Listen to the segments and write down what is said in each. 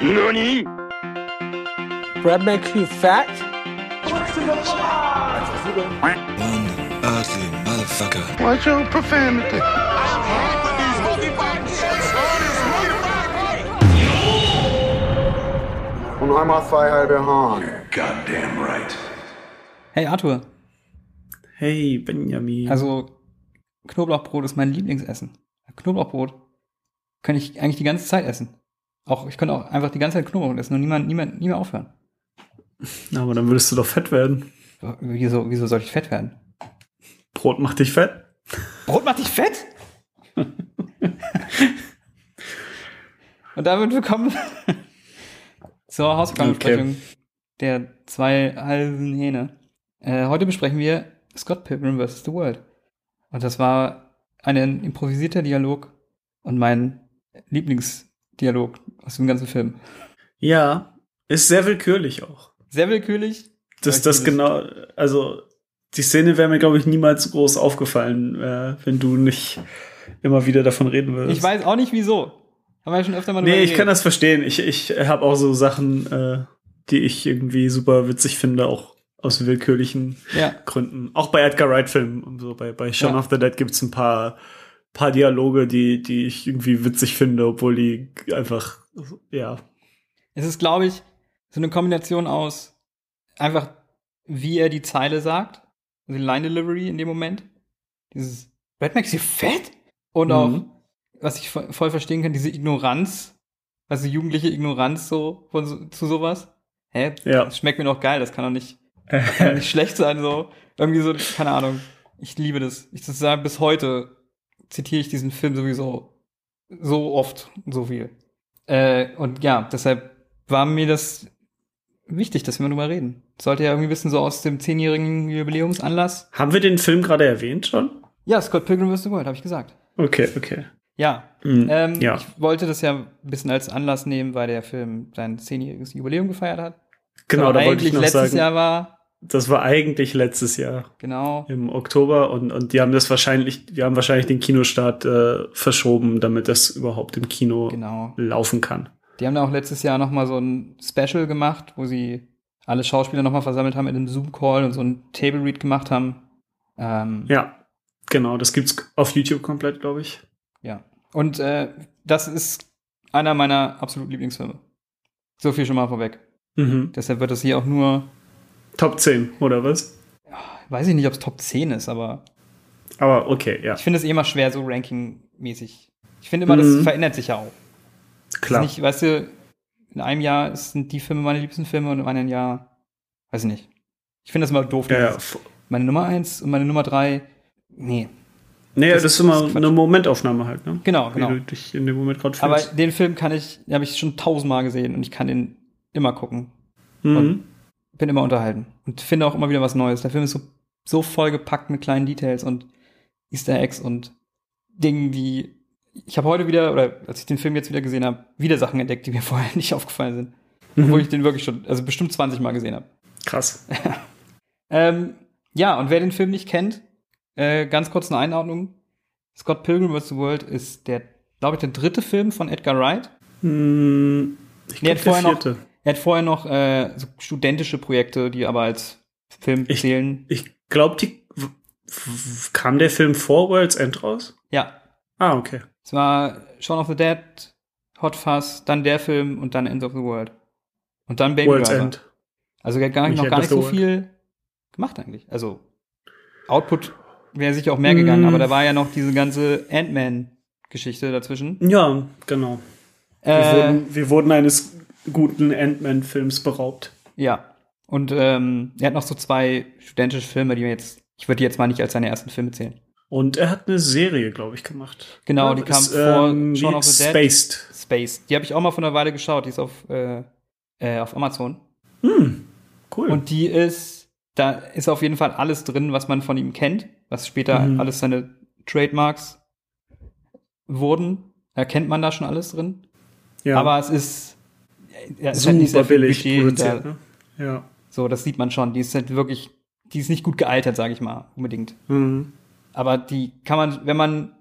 NANI? Bread makes you fat? One ugly motherfucker. Watch your profanity. Und einmal zwei halbe Hahn. Goddamn right. Hey Arthur, Hey, Benjamin. also Knoblauchbrot ist mein Lieblingsessen. Knoblauchbrot kann ich eigentlich die ganze Zeit essen. Auch ich könnte auch einfach die ganze Zeit Knoblauch essen und niemand, niemand, nie mehr aufhören. aber dann würdest du doch fett werden. Wieso, wieso soll ich fett werden? Brot macht dich fett. Brot macht dich fett? und damit willkommen zur Hausaufgabenbesprechung der zwei halben Hähne. Äh, heute besprechen wir Scott Pilgrim vs. The World. Und das war ein improvisierter Dialog und mein Lieblingsdialog aus dem ganzen Film. Ja, ist sehr willkürlich auch. Sehr willkürlich. Das, das es. genau, also die Szene wäre mir, glaube ich, niemals groß aufgefallen, äh, wenn du nicht immer wieder davon reden würdest. Ich weiß auch nicht wieso. Haben wir schon öfter mal Nee, ich kann das verstehen. Ich, ich habe auch so Sachen, äh, die ich irgendwie super witzig finde, auch aus willkürlichen Ja. Gründen. Auch bei Edgar Wright-Filmen und so. Bei, bei Shaun Ja. of the Dead gibt's ein paar, paar Dialoge, die, die ich irgendwie witzig finde, obwohl die einfach, ja. Es ist, glaube ich, so eine Kombination aus einfach, wie er die Zeile sagt, also die Line Delivery in dem Moment. Dieses Red makes you fat? Und Mhm. auch, was ich vo- voll verstehen kann, diese Ignoranz, also jugendliche Ignoranz so, von zu sowas. Hä? Ja. Das schmeckt mir doch geil, das kann doch nicht, kann doch nicht schlecht sein, so. Irgendwie so, keine Ahnung. Ich liebe das. Ich das sage, bis heute zitiere ich diesen Film sowieso so oft, so viel. Äh, und ja, deshalb war mir das wichtig, dass wir mal drüber reden. Sollte ja irgendwie wissen, so aus dem zehnjährigen Jubiläumsanlass. Haben wir den Film gerade erwähnt schon? Ja, Scott Pilgrim vs. The World, habe ich gesagt. Okay, okay. Ja. Mhm, Ähm, ja. Ich wollte das ja ein bisschen als Anlass nehmen, weil der Film sein zehnjähriges Jubiläum gefeiert hat. Genau, da wollte ich noch letztes sagen, Jahr war. Das war eigentlich letztes Jahr Genau. im Oktober und, und die haben das wahrscheinlich, die haben wahrscheinlich den Kinostart äh, verschoben, damit das überhaupt im Kino Genau. laufen kann. Die haben da auch letztes Jahr noch mal so ein Special gemacht, wo sie alle Schauspieler noch mal versammelt haben in einem Zoom-Call und so ein Table Read gemacht haben. Ähm, Ja, genau, das gibt's auf YouTube komplett, glaube ich. Ja. Und äh, das ist einer meiner absoluten Lieblingsfilme. So viel schon mal vorweg. Mhm. Deshalb wird das hier auch nur, Top 10, oder was? weiß ich nicht, ob es Top 10 ist, aber Aber okay, ja, ich finde es eh immer schwer, so Ranking-mäßig. Ich finde immer, das Mhm. verändert sich ja auch. klar. Das nicht, weißt du, in einem Jahr sind die Filme meine liebsten Filme und in einem Jahr, weiß ich nicht. Ich finde das immer doof. ja, ja. Meine Nummer 1 und meine Nummer 3, nee. Nee, Das das, ist immer Quatsch. eine Momentaufnahme halt, ne? Genau, Wie genau. du dich in dem Moment gerade Aber fühlst. den Film kann ich, den habe ich schon tausendmal gesehen und ich kann den immer gucken. mhm. Bin immer unterhalten und finde auch immer wieder was Neues. Der Film ist so, so vollgepackt mit kleinen Details und Easter Eggs und Dingen, die ich habe heute wieder, oder als ich den Film jetzt wieder gesehen habe, wieder Sachen entdeckt, die mir vorher nicht aufgefallen sind. Obwohl ich den wirklich schon, also bestimmt 20 Mal gesehen habe. Krass. Ähm, ja, und wer den Film nicht kennt, äh, ganz kurz eine Einordnung. Scott Pilgrim vs. The World ist der, glaube ich, der dritte Film von Edgar Wright. Hm, ich glaube, der vorher noch- vierte. Er hat vorher noch äh, so studentische Projekte, die aber als Film Ich- zählen. Ich glaube, die kam der Film vor World's End raus? Ja, Ah, okay. Es war Shaun of the Dead, Hot Fuzz, dann der Film und dann End of the World. Und dann Baby World's Driver. End. Also er hat gar, Nicht noch gar nicht so World. viel gemacht eigentlich. Also Output wäre sicher auch mehr gegangen, Mm. aber da war ja noch diese ganze Ant-Man-Geschichte dazwischen. Ja, genau. Wir, Äh, wurden, wir wurden eines guten Ant-Man-Films beraubt. ja. Und ähm, er hat noch so zwei studentische Filme, die wir jetzt, ich würde die jetzt mal nicht als seine ersten Filme zählen. Und er hat eine Serie, glaube ich, gemacht. Genau, Ja, die kam ist, vor ähm, Shaun of the Dead. Spaced. Space. Die habe ich auch mal vor einer Weile geschaut, die ist auf, äh, äh, auf Amazon. Hm, cool. Und die ist, da ist auf jeden Fall alles drin, was man von ihm kennt, was später Mhm. alles seine Trademarks wurden. Erkennt man da schon alles drin. ja, Aber es ist, ja, ist halt nicht super sehr billig Budget produziert. Ne? Ja. So, das sieht man schon. Die ist halt wirklich, die ist nicht gut gealtert, sage ich mal, unbedingt. Mhm. Aber die kann man, wenn man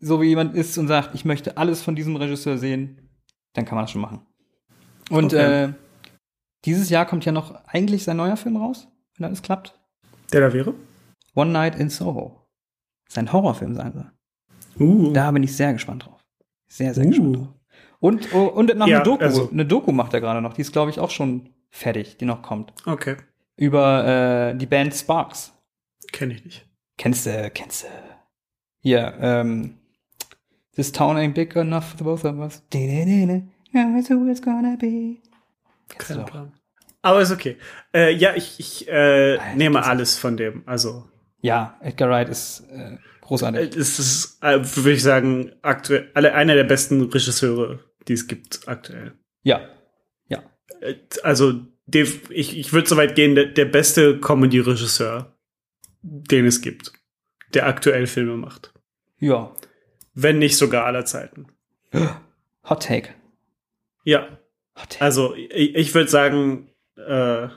so wie jemand ist und sagt, ich möchte alles von diesem Regisseur sehen, dann kann man das schon machen. Und Okay. äh, dieses Jahr kommt ja noch eigentlich sein neuer Film raus, wenn alles klappt. Der da wäre? One Night in Soho. Sein Horrorfilm sein soll. Uh. Da bin ich sehr gespannt drauf. Sehr, sehr Uh. gespannt drauf. Und, oh, und noch Ja, eine Doku. also- eine Doku macht er gerade noch. Die ist, glaube ich, auch schon fertig, die noch kommt. Okay. Über äh, die Band Sparks. Kenne ich nicht. Kennst du, kennst du. Hier, ähm, This town ain't big enough for the both of us. Yeah, it's who it's gonna be. Kein. Plan. Aber ist okay. Äh, ja, ich, ich äh, Alter, nehme alles von dem. Also Ja, Edgar Wright ist äh, großartig. äh, es ist, äh, würde ich sagen, aktuell alle, einer der besten Regisseure, die es gibt aktuell. ja, Äh, Also ich, ich würde so weit gehen, der, der beste Comedy-Regisseur, den es gibt, der aktuell Filme macht. ja. Wenn nicht sogar aller Zeiten. Hot Take. Ja, Hot Take. also ich, ich würde sagen, äh,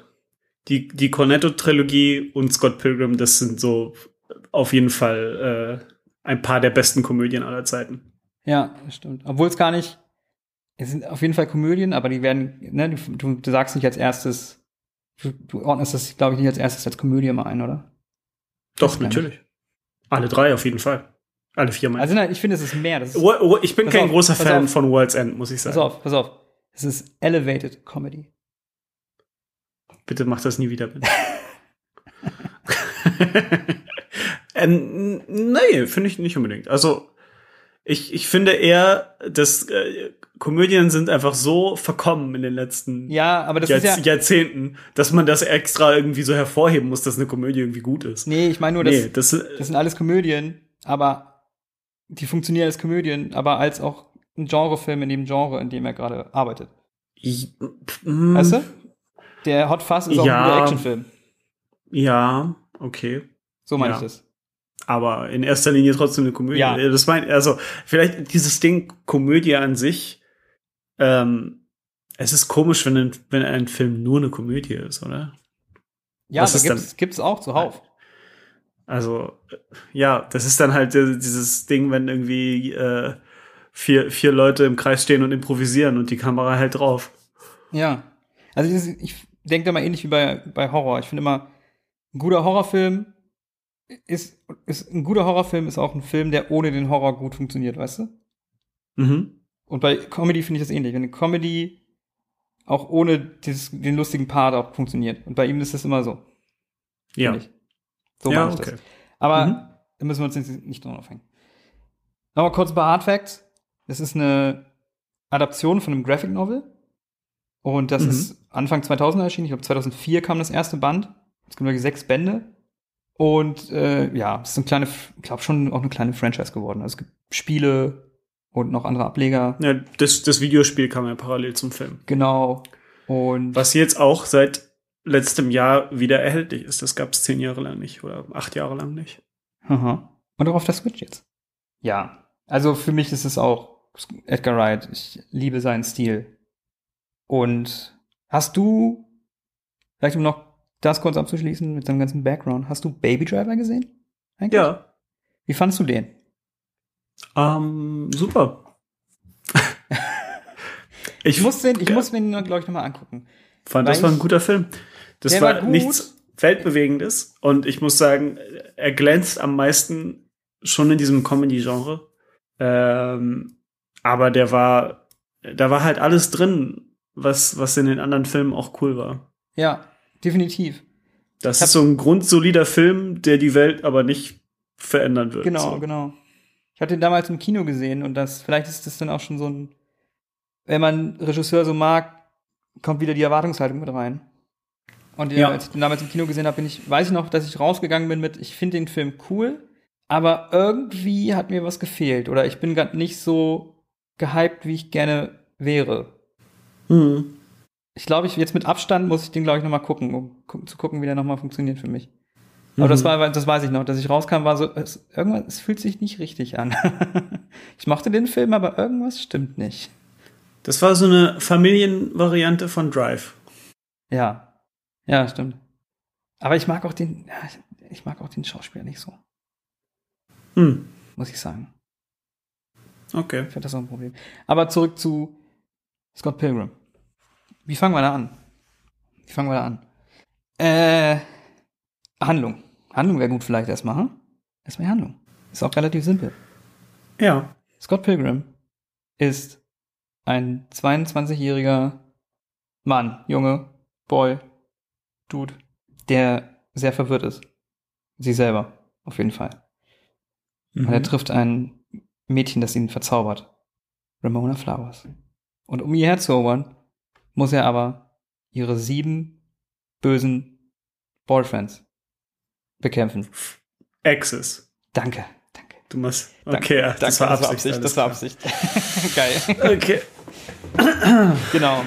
die, die Cornetto-Trilogie und Scott Pilgrim, das sind so auf jeden Fall äh, ein paar der besten Komödien aller Zeiten. Ja, stimmt. Obwohl es gar nicht, es sind auf jeden Fall Komödien, aber die werden, ne, du, du sagst nicht als erstes, du, du ordnest das, glaube ich, nicht als erstes als Komödie mal ein, oder? Doch, nicht. natürlich. Alle drei auf jeden Fall. Alle vier mal. Also nein, ich finde, es ist mehr. Das ist, ich bin Pass kein auf, großer pass Fan auf. von World's End, muss ich pass sagen. auf, pass auf. Es ist Elevated Comedy. Bitte mach das nie wieder, bitte. ähm, nee, finde ich nicht unbedingt. Also, ich, ich finde eher, dass äh, Komödien sind einfach so verkommen in den letzten Ja, aber das Jahrz ist ja, Jahrzehnten, dass man das extra irgendwie so hervorheben muss, dass eine Komödie irgendwie gut ist. nee, ich meine nur, dass, nee, das, das sind alles Komödien, aber die funktionieren als Komödien, aber als auch ein Genrefilm in dem Genre, in dem er gerade arbeitet. ich, mm, Weißt du? Der Hot Fuzz ist auch Ja. ein guter Actionfilm. Ja, okay. So meine Ja. ich das. Aber in erster Linie trotzdem eine Komödie. Ja. Das mein, also vielleicht dieses Ding Komödie an sich. Ähm, es ist komisch, wenn ein, wenn ein Film nur eine Komödie ist, oder? Ja, das dann- gibt's, gibt's auch zuhauf. Also äh, ja, das ist dann halt äh, dieses Ding, wenn irgendwie äh, vier, vier Leute im Kreis stehen und improvisieren und die Kamera halt drauf. Ja. Also ich denke da mal ähnlich wie bei, bei Horror. Ich finde immer, ein guter Horrorfilm ist, ist ein guter Horrorfilm ist auch ein Film, der ohne den Horror gut funktioniert, weißt du? Mhm. Und bei Comedy finde ich das ähnlich. Wenn eine Comedy auch ohne dieses, den lustigen Part auch funktioniert. Und bei ihm ist das immer so. Ja. Ich. So ja, okay. das. Aber Mhm. da müssen wir uns jetzt nicht dran aufhängen. Nochmal kurz paar Hard Facts. Das ist eine Adaption von einem Graphic Novel. Und das Mhm. ist Anfang 2000 erschienen. Ich glaube, 2004 kam das erste Band. Es gibt sechs Bände. Und äh, ja, es ist eine kleine, ich glaube schon auch eine kleine Franchise geworden. Also es gibt Spiele und noch andere Ableger. Ja, das, das Videospiel kam ja parallel zum Film. Genau. Und Was jetzt auch seit letztem Jahr wieder erhältlich ist. Das gab es zehn Jahre lang nicht oder acht Jahre lang nicht. Aha. Und auch auf der Switch jetzt. Ja. Also für mich ist es auch Edgar Wright. Ich liebe seinen Stil. Und hast du, vielleicht um noch das kurz abzuschließen mit seinem ganzen Background, hast du Baby Driver gesehen? Eigentlich? Ja. Wie fandst du den? Ähm, super. Ich muss den, ich Ja. muss mir den, glaube ich, nochmal angucken. fand, das war ein guter Film. Das war, war nichts Weltbewegendes. Und ich muss sagen, er glänzt am meisten schon in diesem Comedy-Genre. Ähm, aber der war, da war halt alles drin, was, was in den anderen Filmen auch cool war. Ja, definitiv. Das ist so ein grundsolider Film, der die Welt aber nicht verändern wird. Genau, so. genau. Ich hatte ihn damals im Kino gesehen und das, vielleicht ist das dann auch schon so ein, wenn man Regisseur so mag, kommt wieder die Erwartungshaltung mit rein. Und ja. Ja. als ich den damals im Kino gesehen habe, bin ich, weiß ich noch, dass ich rausgegangen bin mit, ich finde den Film cool, aber irgendwie hat mir was gefehlt oder ich bin gerade nicht so gehypt, wie ich gerne wäre. Mhm. Ich glaube, ich jetzt mit Abstand muss ich den, glaube ich, noch mal gucken, um zu gucken, wie der noch mal funktioniert für mich. Aber das Mhm. war, das weiß ich noch, dass ich rauskam, war so, es, irgendwas, es fühlt sich nicht richtig an. ich mochte den Film, aber irgendwas stimmt nicht. Das war so eine Familienvariante von Drive. Ja. Ja, stimmt. Aber ich mag auch den, ich mag auch den Schauspieler nicht so, Hm. muss ich sagen. Okay. Ich finde das auch ein Problem. Aber zurück zu Scott Pilgrim. Wie fangen wir da an? Wie fangen wir da an? Äh, Handlung. Handlung wäre gut vielleicht erstmal, hm? Erstmal die Handlung. Ist auch relativ simpel. Ja. Scott Pilgrim ist ein 22-jähriger Mann, Junge, Boy, Dude, der sehr verwirrt ist. Sie selber, auf jeden Fall. Und er Mhm. trifft ein Mädchen, das ihn verzaubert. Ramona Flowers. Und um ihr herzuerobern, muss er aber ihre sieben bösen Boyfriends bekämpfen. Access. Danke, danke. Du machst. danke Okay, ja, das war Absicht. Absicht. alles Das war. Absicht. Geil. Okay. Genau.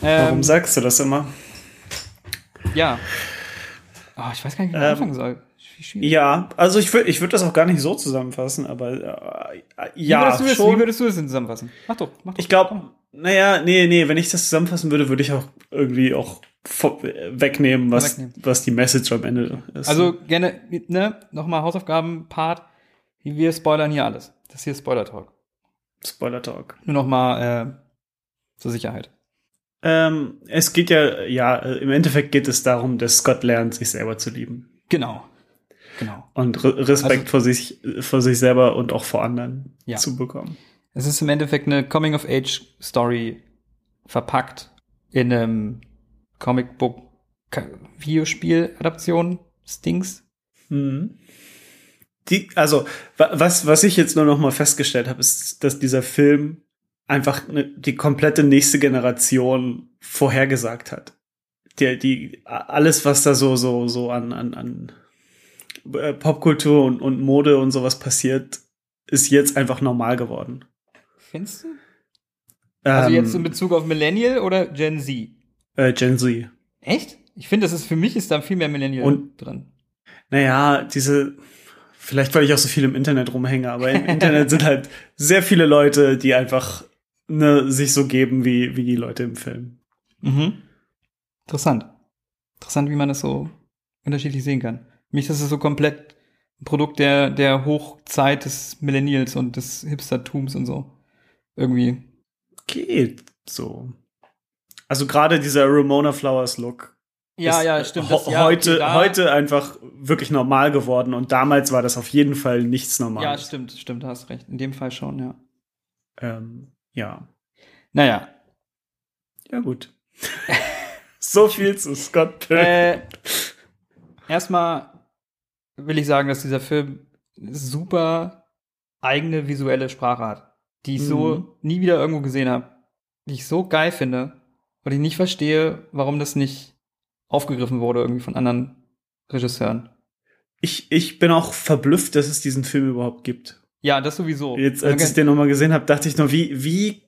Warum Ähm, sagst du das immer? ja. Oh, ich weiß gar nicht, wie ich Ähm, anfangen soll. Ja, also ich würde ich würd das auch gar nicht so zusammenfassen, aber äh, äh, Wie ja, würdest du das, schon. Wie würdest du das denn zusammenfassen? Mach doch, mach doch. Ich glaube, naja, nee, nee, wenn ich das zusammenfassen würde, würde ich auch irgendwie auch wegnehmen, was, Wegnehmen. was die Message am Ende ist. Also gerne, ne, nochmal Hausaufgaben-Part. Wir spoilern hier alles. Das hier ist Spoiler-Talk. Spoiler Talk. Nur nochmal äh, zur Sicherheit. Ähm, es geht ja, ja, im Endeffekt geht es darum, dass Scott lernt, sich selber zu lieben. Genau. Genau. Und Re Respekt Also- vor sich, vor sich selber und auch vor anderen Ja. zu bekommen. Es ist im Endeffekt eine Coming-of-Age-Story verpackt in einem Comicbook-Videospiel-Adaption. Stings. Mhm. Die, also, wa- was, was ich jetzt nur noch mal festgestellt habe, ist, dass dieser Film einfach ne, die komplette nächste Generation vorhergesagt hat. Der, die, alles, was da so, so, so an, an, an äh, Popkultur und, und Mode und sowas passiert, ist jetzt einfach normal geworden. Findest du? Also Ähm, jetzt in Bezug auf Millennial oder Gen Z? äh, Gen Z. Echt? Ich finde, das ist für mich ist da viel mehr Millennial Und- drin. Naja, diese, vielleicht weil ich auch so viel im Internet rumhänge, aber im Internet sind halt sehr viele Leute, die einfach ne, sich so geben wie, wie die Leute im Film. Mhm. Interessant. Interessant, wie man das so unterschiedlich sehen kann. Für mich ist es so komplett ein Produkt der, der Hochzeit des Millennials und des Hipstertums und so. Irgendwie. Geht so. Also gerade dieser Ramona Flowers Look. Ja, ist ja, stimmt. Ho Das, ja, heute, okay, heute einfach wirklich normal geworden und damals war das auf jeden Fall nichts Ja, Normales. stimmt, stimmt, hast recht. In dem Fall schon, ja. Ähm, ja. Naja. Ja, gut. so viel zu Scott Pilgrim. äh, erstmal will ich sagen, dass dieser Film super eigene visuelle Sprache hat, die ich Mhm. so nie wieder irgendwo gesehen habe, die ich so geil finde und ich nicht verstehe, warum das nicht aufgegriffen wurde irgendwie von anderen Regisseuren. Ich, ich bin auch verblüfft, dass es diesen Film überhaupt gibt. Ja, das sowieso. Jetzt, als ich den nochmal gesehen habe, dachte ich nur, wie, wie,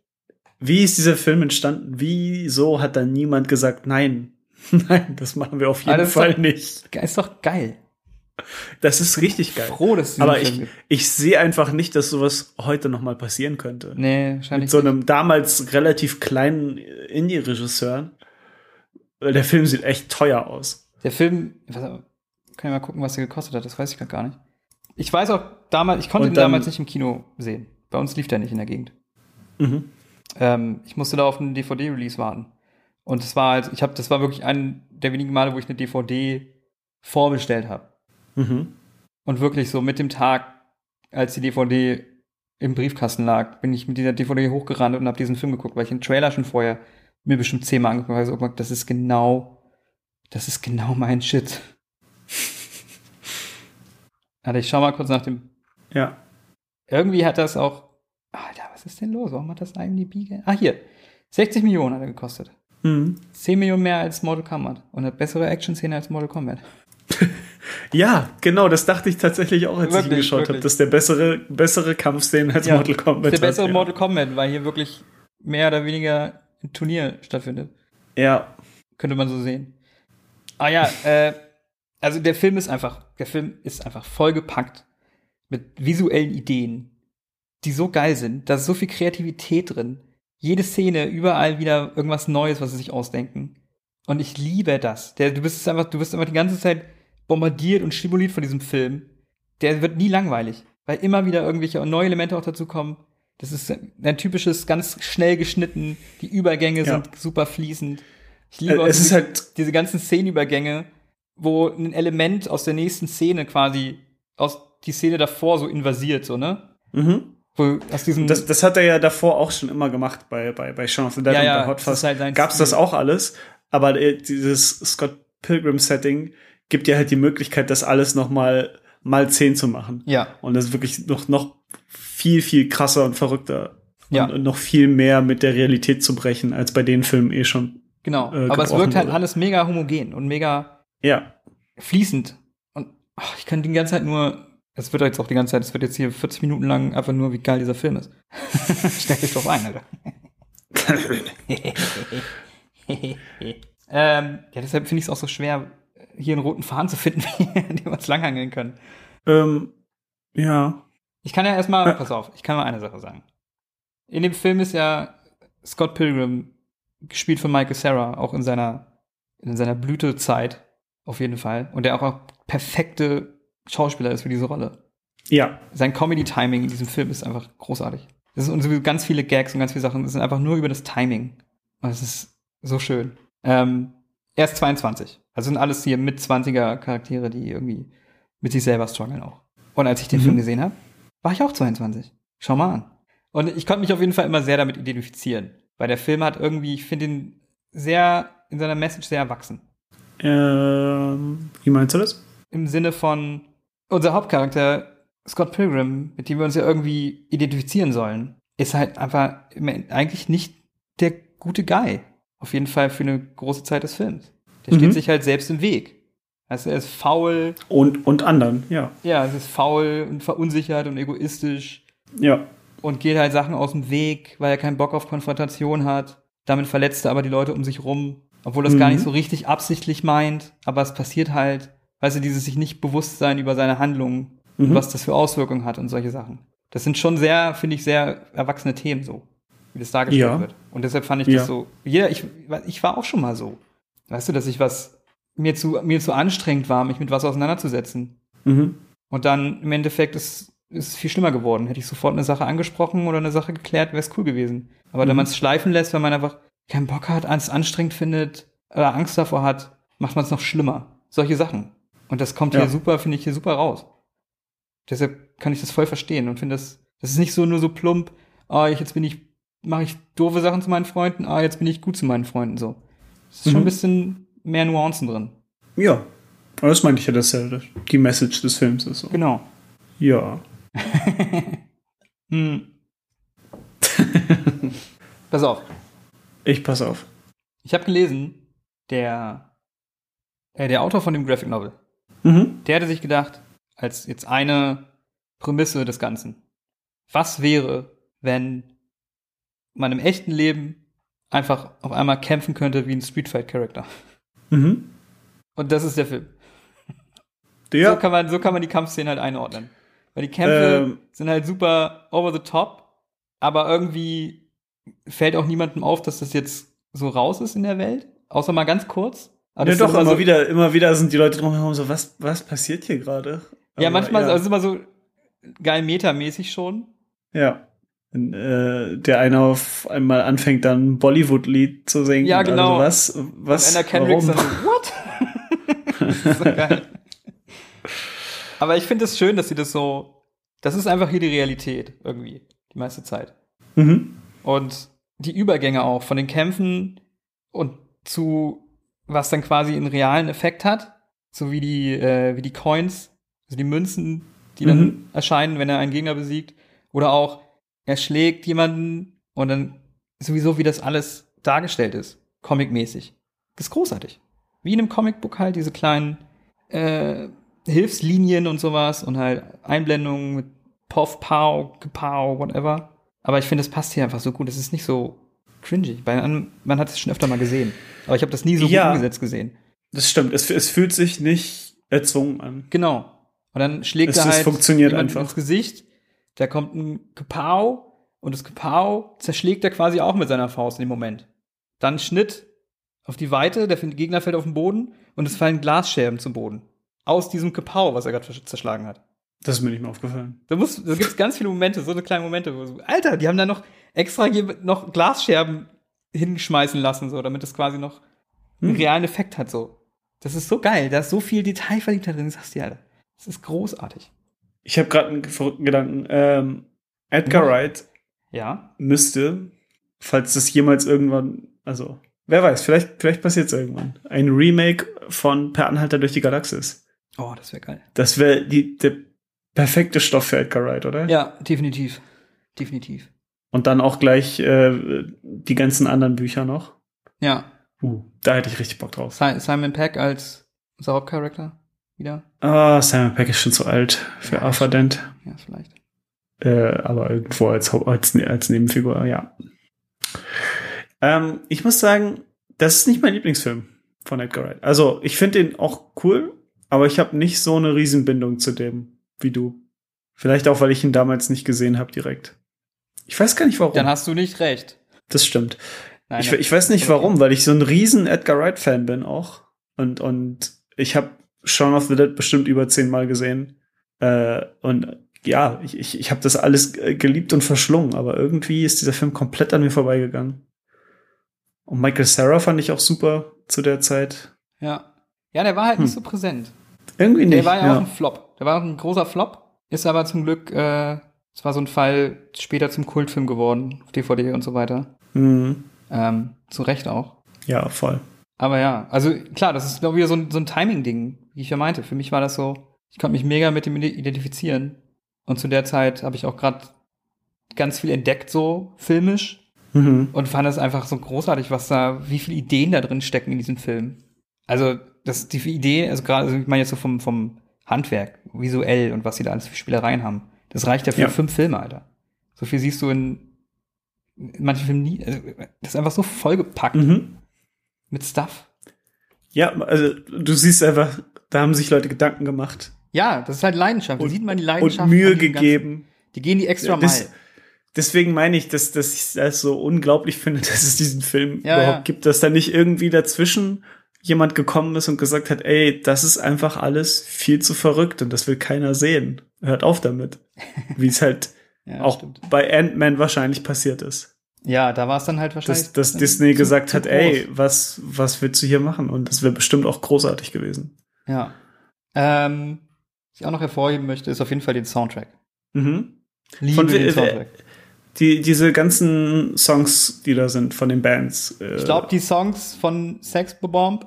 wie ist dieser Film entstanden? Wieso hat da niemand gesagt, nein, nein, das machen wir auf jeden Fall doch- nicht. ist doch geil. Das ist richtig geil. Froh, dass es Aber ich, gibt. ich sehe einfach nicht, dass sowas heute nochmal passieren könnte. Nee, wahrscheinlich. Mit so einem damals relativ kleinen Indie-Regisseur. Der Film sieht echt teuer aus. nicht. Der Film, was, kann ich mal gucken, was der gekostet hat, das weiß ich grad gar nicht. Ich weiß auch damals, ich konnte Und ihn dann- damals nicht im Kino sehen. Bei uns lief der nicht in der Gegend. Mhm. Ähm, ich musste da auf einen DVD-Release warten. Und es war halt, ich habe, das war wirklich ein der wenigen Male, wo ich eine DVD vorbestellt habe. Mhm. Und wirklich so mit dem Tag, als die DVD im Briefkasten lag, bin ich mit dieser DVD hochgerannt und habe diesen Film geguckt, weil ich den Trailer schon vorher mir bestimmt zehnmal angeguckt habe. Also, oh das ist genau, das ist genau mein Shit. Warte, ich schau mal kurz nach dem. Ja. Irgendwie hat das auch. Alter, was ist denn los? Warum hat das IMDb? ge- Ah, hier. 60 Millionen hat er gekostet. Mhm. 10 Millionen mehr als Mortal Kombat. Und eine bessere Action-Szene als Mortal Kombat. Ja, genau, das dachte ich tatsächlich auch, als ich ihn Wirklich, geschaut habe, wirklich. dass der bessere, bessere Kampfszenen als Ja, Mortal Kombat Der bessere ja. Mortal Kombat, weil hier wirklich mehr oder weniger ein Turnier stattfindet. Ja, Könnte man so sehen. Ah ja, äh, also der Film ist einfach, der Film ist einfach vollgepackt mit visuellen Ideen, die so geil sind. Da ist so viel Kreativität drin. Jede Szene, überall wieder irgendwas Neues, was sie sich ausdenken. Und ich liebe das. Der, du bist einfach, du bist einfach die ganze Zeit bombardiert und stimuliert von diesem Film. Der wird nie langweilig, weil immer wieder irgendwelche neue Elemente auch dazu kommen. Das ist ein typisches, ganz schnell geschnitten. Die Übergänge Ja. sind super fließend. Ich liebe Äh, es diese, halt- diese ganzen Szenenübergänge, wo ein Element aus der nächsten Szene quasi aus die Szene davor so invasiert, so, ne? Mhm. Wo aus diesem Das, das hat er ja davor auch schon immer gemacht bei, bei, bei Shaun of the Dead Ja, und ja, bei Hot das Fuzz. halt Gab's das Stil. auch alles, aber äh, dieses Scott Pilgrim-Setting gibt dir halt die Möglichkeit, das alles noch mal mal zehn zu machen. Ja. Und das ist wirklich noch, noch viel, viel krasser und verrückter. Ja. Und, und noch viel mehr mit der Realität zu brechen, als bei den Filmen eh schon. Genau. äh, Aber es wirkt halt wurde. alles mega homogen und mega Ja. fließend. Und ach, ich kann die ganze Zeit nur, es wird jetzt auch die ganze Zeit, es wird jetzt hier 40 Minuten lang einfach nur, wie geil dieser Film ist. Stell dich drauf ein, Alter. ähm, ja, deshalb finde ich es auch so schwer, hier einen roten Faden zu finden, den wir uns langhangeln können. ähm, ja. Ich kann ja erstmal, Ja. pass auf, ich kann mal eine Sache sagen. In dem Film ist ja Scott Pilgrim gespielt von Michael Sarah, auch in seiner, in seiner Blütezeit, auf jeden Fall. Und der auch, auch perfekte Schauspieler ist für diese Rolle. Ja. Sein Comedy-Timing in diesem Film ist einfach großartig. Das ist und sowieso ganz viele Gags und ganz viele Sachen, das sind einfach nur über das Timing. Und es ist so schön. Ähm, er ist 22. Also sind alles hier mit 20er Charaktere, die irgendwie mit sich selber strugglen auch. Und als ich den Mhm. Film gesehen habe, war ich auch 22. Schau mal an. Und ich konnte mich auf jeden Fall immer sehr damit identifizieren. Weil der Film hat irgendwie, ich finde ihn sehr, in seiner Message sehr erwachsen. Ähm, wie meinst du das? Im Sinne von, unser Hauptcharakter, Scott Pilgrim, mit dem wir uns ja irgendwie identifizieren sollen, ist halt einfach eigentlich nicht der gute Guy. Auf jeden Fall für eine große Zeit des Films. Der Mhm. steht sich halt selbst im Weg. Also er ist faul, Und, und anderen, ja. ja, er ist faul und verunsichert und egoistisch Ja. und geht halt Sachen aus dem Weg, weil er keinen Bock auf Konfrontation hat. Damit verletzt er aber die Leute um sich rum, obwohl das gar Mhm. nicht so richtig absichtlich meint, aber es passiert halt. Weißt du, dieses sich nicht bewusst sein über seine Handlungen und Mhm. was das für Auswirkungen hat und solche Sachen. Das sind schon sehr, finde ich, sehr erwachsene Themen so, wie das dargestellt Ja. wird. Und deshalb fand ich Ja. das so, jeder, ich, ich war auch schon mal so. Weißt du, dass ich was, mir zu, mir zu anstrengend war, mich mit was auseinanderzusetzen. Mhm. Und dann im Endeffekt ist, ist es viel schlimmer geworden. Hätte ich sofort eine Sache angesprochen oder eine Sache geklärt, wäre es cool gewesen. Aber wenn Mhm. man es schleifen lässt, weil man einfach keinen Bock hat, es anstrengend findet oder Angst davor hat, macht man es noch schlimmer. Solche Sachen. Und das kommt Ja. hier super, finde ich hier super raus. Deshalb kann ich das voll verstehen und finde das, das ist nicht so nur so plump, ah, ich, jetzt bin ich, mache ich doofe Sachen zu meinen Freunden, ah, jetzt bin ich gut zu meinen Freunden, so. Es ist schon Mhm. ein bisschen mehr Nuancen drin. Ja. Aber das meinte ich ja, dass ja die Message des Films ist. So. Genau. Ja. Hm. Pass auf. Ich pass auf. Ich habe gelesen, der, äh, der Autor von dem Graphic Novel, Mhm. der hatte sich gedacht, als jetzt eine Prämisse des Ganzen, was wäre, wenn man im echten Leben einfach auf einmal kämpfen könnte wie ein Street Fight Charakter? Mhm. Und das ist der Film. Ja. So, kann man, so kann man die Kampfszenen halt einordnen. Weil die Kämpfe Ähm. sind halt super over the top, aber irgendwie fällt auch niemandem auf, dass das jetzt so raus ist in der Welt. Außer mal ganz kurz. Aber ja, doch, immer, so, wieder, immer wieder sind die Leute drumherum so, was, was passiert hier gerade? Ja, manchmal ja. ist es immer so geil metamäßig schon. Ja. Äh, der eine auf einmal anfängt, dann ein Bollywood-Lied zu singen. Ja, genau. Also was, was, Und Anna Kendrick warum? dann so, what? das ist so geil. Aber ich finde es schön, dass sie das so, das ist einfach hier die Realität irgendwie, die meiste Zeit. Mhm. Und die Übergänge auch von den Kämpfen und zu was dann quasi einen realen Effekt hat, so wie die, äh, wie die Coins, also die Münzen, die dann Mhm. erscheinen, wenn er einen Gegner besiegt. Oder auch, er schlägt jemanden und dann sowieso, wie das alles dargestellt ist, comicmäßig. Das ist großartig. Wie in einem Comicbook halt, diese kleinen äh, Hilfslinien und sowas und halt Einblendungen mit Poff, Pow, Kapow, whatever. Aber ich finde, es passt hier einfach so gut. Es ist nicht so cringy. Bei einem, man hat es schon öfter mal gesehen. Aber ich habe das nie so Ja. gut umgesetzt gesehen. Das stimmt. Es, es fühlt sich nicht erzwungen an. Genau. Und dann schlägt Es- er es halt funktioniert einfach. ins Gesicht. Da kommt ein Kapow und das Kapow zerschlägt er quasi auch mit seiner Faust in dem Moment. Dann Schnitt auf die Weite, der Gegner fällt auf den Boden und es fallen Glasscherben zum Boden. Aus diesem Kapow, was er gerade zerschlagen hat. Das ist mir nicht mehr aufgefallen. Da, muss, da gibt es ganz viele Momente, so eine kleine Momente, wo so, Alter, die haben da noch extra hier noch Glasscherben hinschmeißen lassen, so, damit es quasi noch einen Hm. realen Effekt hat, so. Das ist so geil, da ist so viel Detailverliebtheit drin, sagst du Alter. Das ist großartig. Ich habe gerade einen verrückten Gedanken. Ähm, Edgar Mhm. Wright Ja, müsste, falls das jemals irgendwann, also wer weiß, vielleicht, vielleicht passiert es irgendwann, ein Remake von Per Anhalter durch die Galaxis. oh, das wäre geil. Das wäre die der perfekte Stoff für Edgar Wright, oder? Ja, definitiv. Definitiv. Und dann auch gleich äh, die ganzen anderen Bücher noch. Ja, Uh, da hätte ich richtig Bock drauf. Si- Simon Peck als unser Hauptcharakter wieder. Ah, Simon Peck ist schon zu alt für Ja, Arthur Dent. Ja, vielleicht. Äh, aber irgendwo als, als, als Nebenfigur, ja. Ähm, ich muss sagen, das ist nicht mein Lieblingsfilm von Edgar Wright. Also, ich finde den auch cool, aber ich habe nicht so eine Riesenbindung zu dem wie du. Vielleicht auch, weil ich ihn damals nicht gesehen habe direkt. Ich weiß gar nicht warum. Dann hast du nicht recht. das stimmt. Nein, Ich, ich weiß nicht okay. warum, weil ich so ein riesen Edgar Wright-Fan bin auch. Und, und ich habe Shaun of the Dead bestimmt über zehnmal gesehen. Äh, und ja, ich, ich, ich habe das alles geliebt und verschlungen, aber irgendwie ist dieser Film komplett an mir vorbeigegangen. Und Michael Sarah fand ich auch super zu der Zeit. Ja. Ja, der war halt nicht Hm. so präsent. Irgendwie nicht. Der war ja, ja. auch ein Flop. Der war auch ein großer Flop. Ist aber zum Glück, äh, es war so ein Fall später zum Kultfilm geworden, auf DVD und so weiter. Mhm. Ähm, zu Recht auch. ja, voll. Aber ja, also klar, das ist glaube ich wieder so ein, so ein Timing-Ding, wie ich ja meinte. Für mich war das so, ich konnte mich mega mit dem identifizieren. Und zu der Zeit habe ich auch gerade ganz viel entdeckt, so filmisch. Mhm. Und fand es einfach so großartig, was da, wie viele Ideen da drin stecken in diesem Film. Also, das, die Idee, also gerade, also ich meine jetzt so vom, vom Handwerk, visuell und was sie da alles für Spielereien haben. Das reicht ja für Ja. fünf Filme, Alter. So viel siehst du in, in manchen Filmen nie. Also, das ist einfach so vollgepackt Mhm. Mit Stuff. Ja, also du siehst einfach, da haben sich Leute Gedanken gemacht Ja, das ist halt Leidenschaft. Da Und- sieht man die und Leidenschaft. Mühe an diesem gegeben. Ganzen. Die gehen die extra Ja, das- Mile. Deswegen meine ich, dass, dass ich das so unglaublich finde, dass es diesen Film Ja, überhaupt ja. gibt, dass da nicht irgendwie dazwischen jemand gekommen ist und gesagt hat, ey, das ist einfach alles viel zu verrückt und das will keiner sehen. Hört auf damit. Wie es halt Ja, auch stimmt. bei Ant-Man wahrscheinlich passiert ist. Ja, da war es dann halt wahrscheinlich. Dass, dass Disney gesagt hat, groß. ey, was, was willst du hier machen? Und das wäre bestimmt auch großartig gewesen. Ja. Ähm, was ich auch noch hervorheben möchte, ist auf jeden Fall den Soundtrack. Mhm. Liebe Von den Soundtrack. Die, diese ganzen Songs, die da sind von den Bands. Äh, Ich glaube, die Songs von Sex Bomb,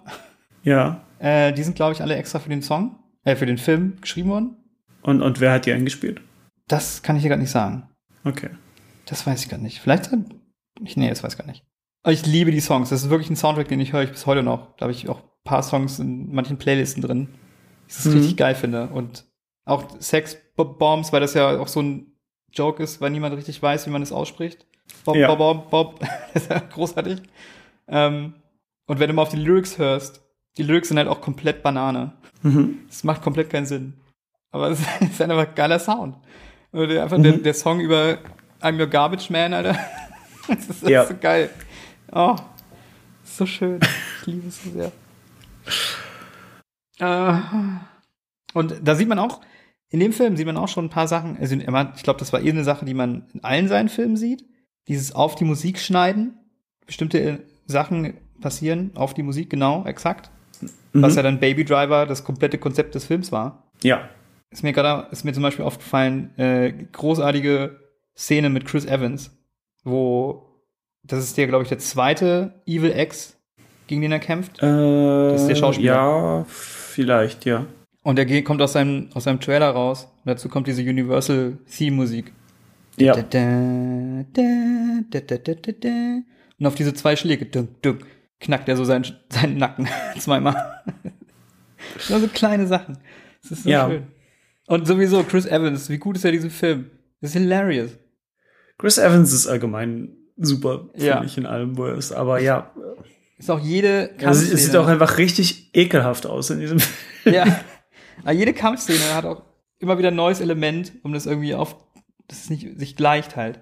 Ja. äh, die sind, glaube ich, alle extra für den Song, äh, für den Film geschrieben worden. Und, und wer hat die eingespielt? Das kann ich dir gerade nicht sagen. Okay. Das weiß ich gerade nicht. Vielleicht, hat- ich, nee, das weiß gar nicht. Aber ich liebe die Songs. Das ist wirklich ein Soundtrack, den ich höre ich bis heute noch. Da habe ich auch ein paar Songs in manchen Playlisten drin. Ich das Mhm. richtig geil finde. Und auch Sex Bombs, weil das ja auch so ein Joke ist, weil niemand richtig weiß, wie man es ausspricht. Bob, Ja. Bob, Bob, Bob. das ist ja großartig. Ähm, und wenn du mal auf die Lyrics hörst, die Lyrics sind halt auch komplett Banane. Mhm. Das macht komplett keinen Sinn. Aber es ist einfach ein geiler Sound. Und der- einfach der, Mhm. der Song über I'm Your Garbage Man, Alter. Das ist Ja. so geil. Oh, so schön. Ich liebe es so sehr. Äh, und da sieht man auch, in dem Film sieht man auch schon ein paar Sachen. Also ich glaube, das war eh eine Sache, die man in allen seinen Filmen sieht. Dieses auf die Musik schneiden. Bestimmte Sachen passieren auf die Musik, genau, exakt. Was Mhm. ja dann Baby Driver das komplette Konzept des Films war. Ja. Ist mir gerade, ist mir zum Beispiel aufgefallen, äh, großartige Szene mit Chris Evans, wo, das ist der, glaube ich, der zweite Evil X, gegen den er kämpft. Äh, ist der Schauspieler. Ja, vielleicht, ja. Und der geht- kommt aus seinem, aus seinem Trailer raus. Und dazu kommt diese Universal Theme Musik. Ja. Da, da, da, da, da, da, da. Und auf diese zwei Schläge, dunk, dunk, knackt er so seinen, seinen Nacken zweimal. Nur so kleine Sachen. Das ist so Ja. schön. Und sowieso, Chris Evans, wie gut ist er diesen Film? Das ist hilarious. Chris Evans ist allgemein super, finde Ja. ich, in allem, wo er ist. Aber ja, Ist auch jede also, es sieht Kampfszene- auch einfach richtig ekelhaft aus in diesem Film. Ja. Aber jede Kampfszene hat auch immer wieder ein neues Element, um das irgendwie auf, dass es nicht sich gleicht halt.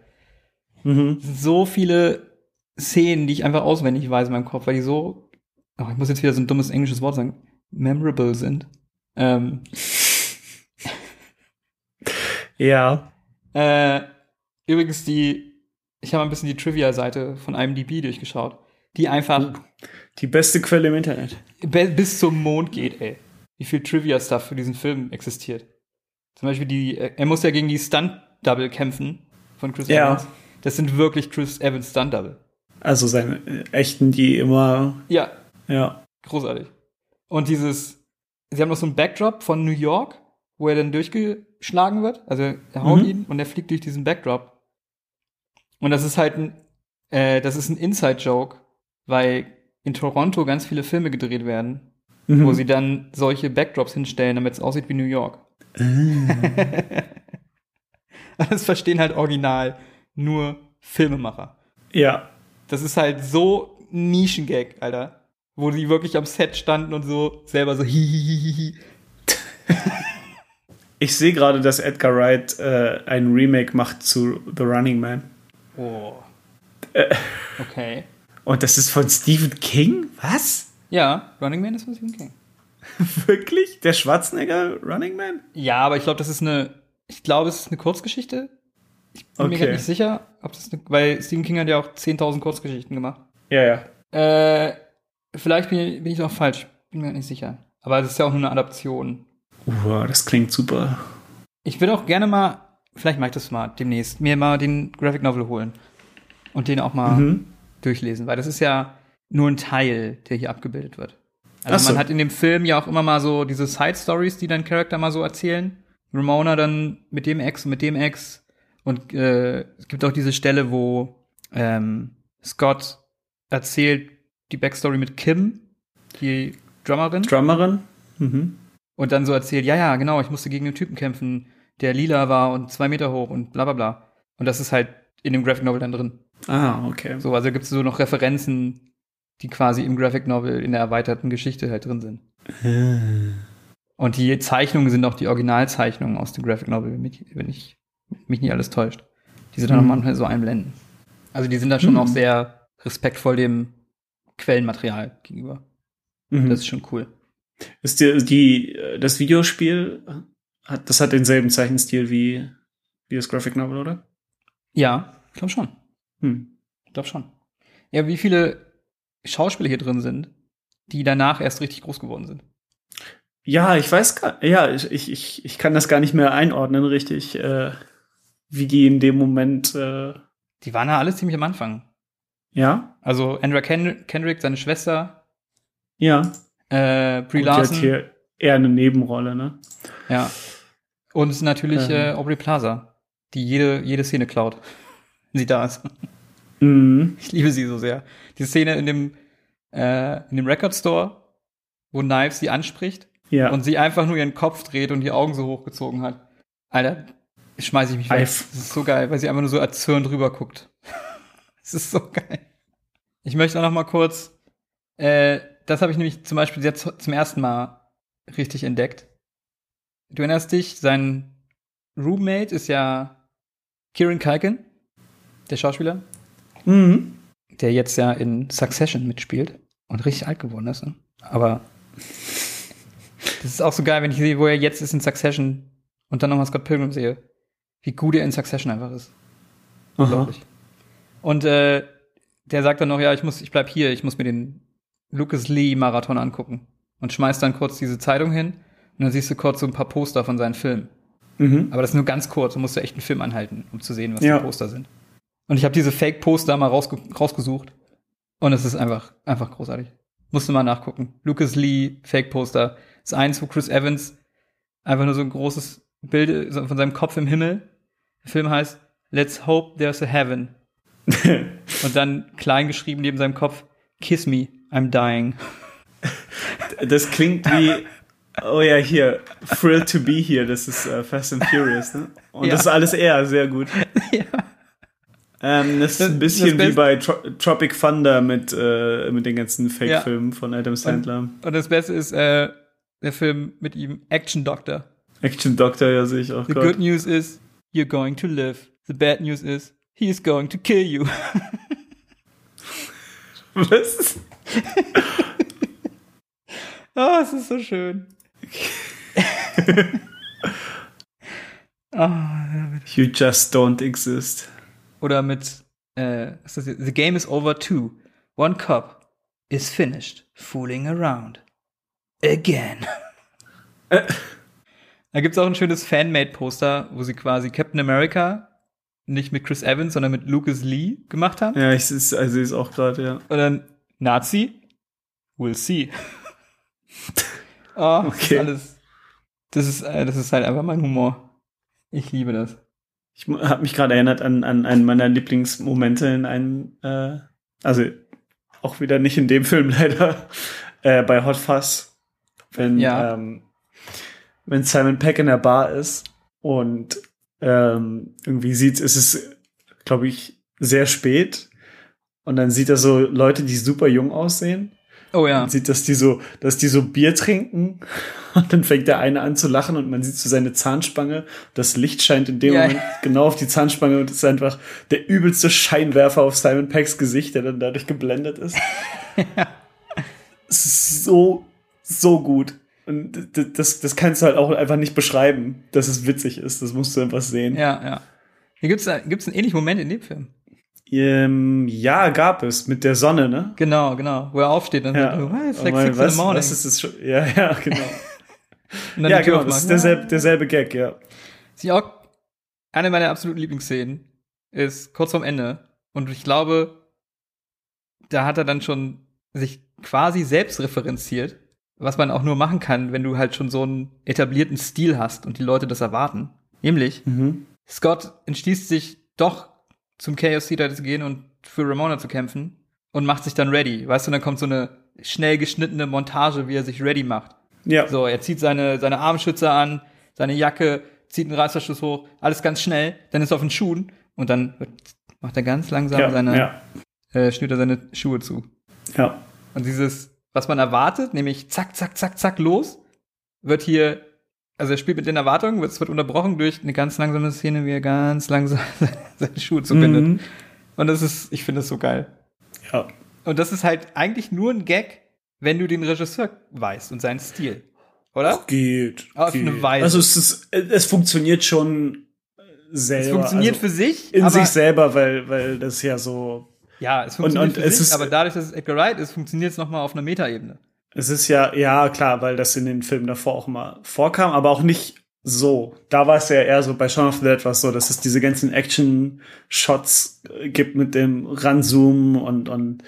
Mhm. So viele Szenen, die ich einfach auswendig weiß in meinem Kopf, weil die so, oh, ich muss jetzt wieder so ein dummes englisches Wort sagen, memorable sind. Ähm, Ja. Äh, übrigens, die, ich habe ein bisschen die Trivia-Seite von IMDb durchgeschaut, die einfach Die beste Quelle im Internet. bis zum Mond geht, ey. Wie viel Trivia-Stuff für diesen Film existiert. Zum Beispiel die, äh, er muss ja gegen die Stunt-Double kämpfen von Chris Ja. Evans. Das sind wirklich Chris Evans Stunt-Double. Also seine äh, echten, die immer, Ja, ja. großartig. Und dieses, sie haben noch so einen Backdrop von New York, wo er dann durchgeschlagen wird. Also er haut Mhm. ihn und er fliegt durch diesen Backdrop. Und das ist halt ein, äh, das ist ein Inside-Joke, weil in Toronto ganz viele Filme gedreht werden, Mhm. wo sie dann solche Backdrops hinstellen, damit es aussieht wie New York. das verstehen halt original nur Filmemacher. Ja. Das ist halt so ein Nischengag, Alter. Wo die wirklich am Set standen und so selber so hihihihi. Ich sehe gerade, dass Edgar Wright äh, ein Remake macht zu The Running Man. Oh. Okay. Und das ist von Stephen King? Was? Ja, Running Man ist von Stephen King. Wirklich? Der Schwarzenegger Running Man? Ja, aber ich glaube, das ist eine, ich glaube, es ist eine Kurzgeschichte. Ich bin mir Okay. grad nicht sicher, ob das eine, weil Stephen King hat ja auch 10.000 Kurzgeschichten gemacht. Ja, ja. Äh, vielleicht bin, bin ich auch falsch, bin mir nicht sicher. Aber es ist ja auch nur eine Adaption. Uh, das klingt super. Ich würde auch gerne mal, vielleicht mache ich das mal demnächst, mir mal den Graphic Novel holen und den auch mal Mhm. durchlesen, weil das ist ja nur ein Teil, der hier abgebildet wird. Also so. man hat in dem Film ja auch immer mal so diese Side Stories, die dann Charakter mal so erzählen. Ramona dann mit dem Ex und mit dem Ex und äh, es gibt auch diese Stelle, wo ähm, Scott erzählt die Backstory mit Kim, die Drummerin. Drummerin? Mhm. Und dann so erzählt, ja, ja, genau, ich musste gegen einen Typen kämpfen, der lila war und zwei Meter hoch und bla bla bla. Und das ist halt in dem Graphic Novel dann drin. Ah, okay. So, also gibt es so noch Referenzen, die quasi im Graphic Novel in der erweiterten Geschichte halt drin sind. Und die Zeichnungen sind auch die Originalzeichnungen aus dem Graphic Novel, wenn mich, wenn ich mich nicht alles täuscht. Die sind dann Mhm. auch manchmal so einblenden. Also die sind da schon Mhm. auch sehr respektvoll dem Quellenmaterial gegenüber. Mhm. Das ist schon cool. Ist die, die, äh, das Videospiel, hat, das hat denselben Zeichenstil wie, wie das Graphic Novel, oder? Ja, ich glaube schon. Hm. Ich glaube schon. Ja, wie viele Schauspieler hier drin sind, die danach erst richtig groß geworden sind. Ja, ich weiß gar, ja, ich, ich, ich, kann das gar nicht mehr einordnen, richtig, äh, wie die in dem Moment, äh, Die waren ja alle ziemlich am Anfang. ja, Also Andrea Ken Kendrick, seine Schwester, ja. äh, Brie Und die hat Larson, hier eher eine Nebenrolle, ne? ja. Und natürlich Ähm. äh, Aubrey Plaza, die jede, jede Szene klaut, wenn sie da ist. Mhm. Ich liebe sie so sehr. Die Szene in dem, äh, in dem Record Store, wo Knives sie anspricht Ja. und sie einfach nur ihren Kopf dreht und die Augen so hochgezogen hat. Alter, schmeiße ich mich weg. Eif. Das ist so geil, weil sie einfach nur so erzürnt rüber guckt. Es ist so geil. Ich möchte auch noch mal kurz, äh, das habe ich nämlich zum Beispiel jetzt zum ersten Mal richtig entdeckt. Du erinnerst dich, sein Roommate ist ja Kieran Culkin, der Schauspieler, Mhm. der jetzt ja in Succession mitspielt und richtig alt geworden ist. Ne? Aber das ist auch so geil, wenn ich sehe, wo er jetzt ist in Succession und dann nochmal Scott Pilgrim sehe. Wie gut er in Succession einfach ist. Aha. Unglaublich. Und äh, der sagt dann noch, ja, ich muss, ich bleib hier, ich muss mir den Lucas Lee Marathon angucken. Und schmeißt dann kurz diese Zeitung hin und dann siehst du kurz so ein paar Poster von seinen Filmen. Mhm. Aber das ist nur ganz kurz, du musst ja echt einen Film anhalten, um zu sehen, was Ja. die Poster sind. Und ich habe diese Fake-Poster mal rausge rausgesucht. Und es ist einfach, einfach großartig. Musst du mal nachgucken. Lucas Lee, Fake-Poster. Das ist eins, wo Chris Evans einfach nur so ein großes Bild von seinem Kopf im Himmel. Der Film heißt Let's Hope There's a Heaven. Und dann klein geschrieben neben seinem Kopf, Kiss me, I'm dying. Das klingt wie, oh ja, hier, Thrilled to be here, das ist äh, Fast and Furious, ne? Und Ja. das ist alles er, sehr gut. ja. Ähm, das ist Das- ein bisschen wie bei Tro Tropic Thunder mit, äh, mit den ganzen Fake-Filmen von Adam Sandler. Und das Beste ist äh, der Film mit ihm, Action Doctor. Action Doctor, ja, sehe ich auch The gerade. good news is you're going to live. The bad news is he is going to kill you. Was? oh, es ist so schön. Ah, You just don't exist. Oder mit äh? The game is over too. One cup is finished. Fooling around. Again. Da gibt's auch ein schönes Fanmade-Poster, wo sie quasi Captain America nicht mit Chris Evans, sondern mit Lucas Lee gemacht haben. Ja, ich sehe also es auch gerade, ja. Und dann Nazi, we'll see. Oh, das Okay. ist alles. Das ist, äh, das ist halt einfach mein Humor. Ich liebe das. Ich habe mich gerade erinnert an, an einen meiner Lieblingsmomente in einem, äh, also auch wieder nicht in dem Film leider, äh, bei Hot Fuzz, wenn, Ja. ähm, wenn Simon Peck in der Bar ist und ähm, irgendwie sieht, es ist, glaube ich, sehr spät und dann sieht er so Leute, die super jung aussehen Oh ja. man sieht, dass die so, dass die so Bier trinken und dann fängt der eine an zu lachen und man sieht so seine Zahnspange. Das Licht scheint in dem Ja, Moment genau auf die Zahnspange und es ist einfach der übelste Scheinwerfer auf Simon Pecks Gesicht, der dann dadurch geblendet ist. Ist so, so gut. Und das, das kannst du halt auch einfach nicht beschreiben, dass es witzig ist. Das musst du einfach sehen. Ja, ja. Hier gibt's, da- gibt's einen ähnlichen Moment in dem Film. Ähm, ja, gab es mit der Sonne, ne? Genau, genau. Wo er aufsteht und Ja. sagt, oh, it's Oh like mein, six in was, the morning. was ist das schon? Ja, ja, genau. dann ja, genau. Das ist derselbe, derselbe Gag, ja. Sie auch eine meiner absoluten Lieblingsszenen ist kurz vorm Ende. Und ich glaube, da hat er dann schon sich quasi selbst referenziert, was man auch nur machen kann, wenn du halt schon so einen etablierten Stil hast und die Leute das erwarten. Nämlich, Mhm. Scott entschließt sich doch zum Chaos Theater zu gehen und für Ramona zu kämpfen und macht sich dann ready. Weißt du, dann kommt so eine schnell geschnittene Montage, wie er sich ready macht. Ja. So, er zieht seine, seine Armschütze an, seine Jacke, zieht einen Reißverschluss hoch, alles ganz schnell, dann ist er auf den Schuhen und dann macht er ganz langsam ja, seine, ja, äh, schnürt er seine Schuhe zu. ja. Und dieses, was man erwartet, nämlich zack, zack, zack, zack, los, wird hier, also er spielt mit den Erwartungen, es wird unterbrochen durch eine ganz langsame Szene, wie er ganz langsam seine Schuhe zubindet. Mhm. Und das ist, ich finde das so geil. Ja. Und das ist halt eigentlich nur ein Gag, wenn du den Regisseur weißt und seinen Stil. Oder? Geht. Auf geht. eine Weise. Also es ist, es funktioniert schon selber. Es funktioniert also für sich, in sich selber, weil, weil das ja so. ja, es funktioniert und für es sich, ist- aber dadurch, dass es Edgar Wright ist, funktioniert es nochmal auf einer Metaebene. Es ist ja, ja, klar, weil das in den Filmen davor auch immer vorkam, aber auch nicht so. Da war es ja eher so, bei Shaun of the Dead war es so, dass es diese ganzen Action-Shots äh, gibt mit dem Ranzoomen und, und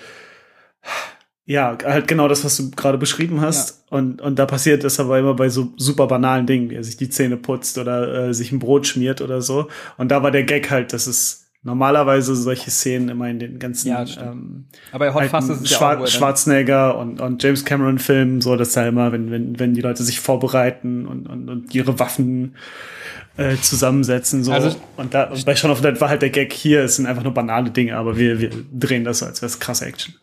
ja, halt genau das, was du gerade beschrieben hast. Und, und da passiert das aber immer bei so super banalen Dingen, wie er sich die Zähne putzt oder äh, sich ein Brot schmiert oder so. Und da war der Gag halt, dass es normalerweise solche Szenen immer in den ganzen Ja, ähm, Aber Hot alten ist ja Schwar dann- Schwarzenegger und, und James Cameron Filmen, so dass da immer, wenn, wenn, wenn die Leute sich vorbereiten und, und, und ihre Waffen äh, zusammensetzen, so. Also- und, da, und bei Shaun of the Dead war halt der Gag hier, es sind einfach nur banale Dinge, aber wir, wir drehen das so, als wäre es krasse Action.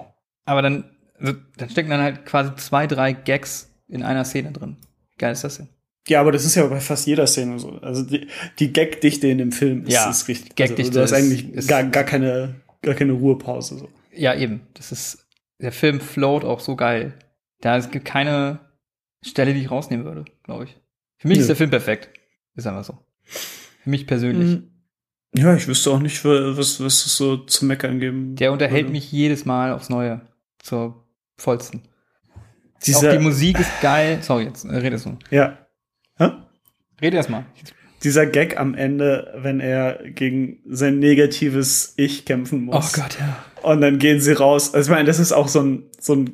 Aber dann, also, dann stecken dann halt quasi zwei, drei Gags in einer Szene drin. Geil ist das denn? Ja, aber das ist ja bei fast jeder Szene so. Also die, die Gagdichte in dem Film ist, Ja, ist richtig. Gagdichte also, du hast ist- eigentlich gar, gar keine, gar keine Ruhepause. So. Ja, eben. Das ist, der Film float auch so geil. Da es gibt keine Stelle, die ich rausnehmen würde, glaube ich. Für mich Nö. ist der Film perfekt. Ist einfach so. Für mich persönlich. Ja, ich wüsste auch nicht, was, was es so zu meckern geben. Der unterhält würde. mich jedes Mal aufs Neue. Zur vollsten. Dieser, auch die Musik ist geil. Sorry, jetzt äh, redest du. Ja. Hä? Rede erst mal. dieser Gag am Ende, wenn er gegen sein negatives Ich kämpfen Oh muss. Gott, ja. Und dann gehen sie raus. Also ich meine, das ist auch so ein, so ein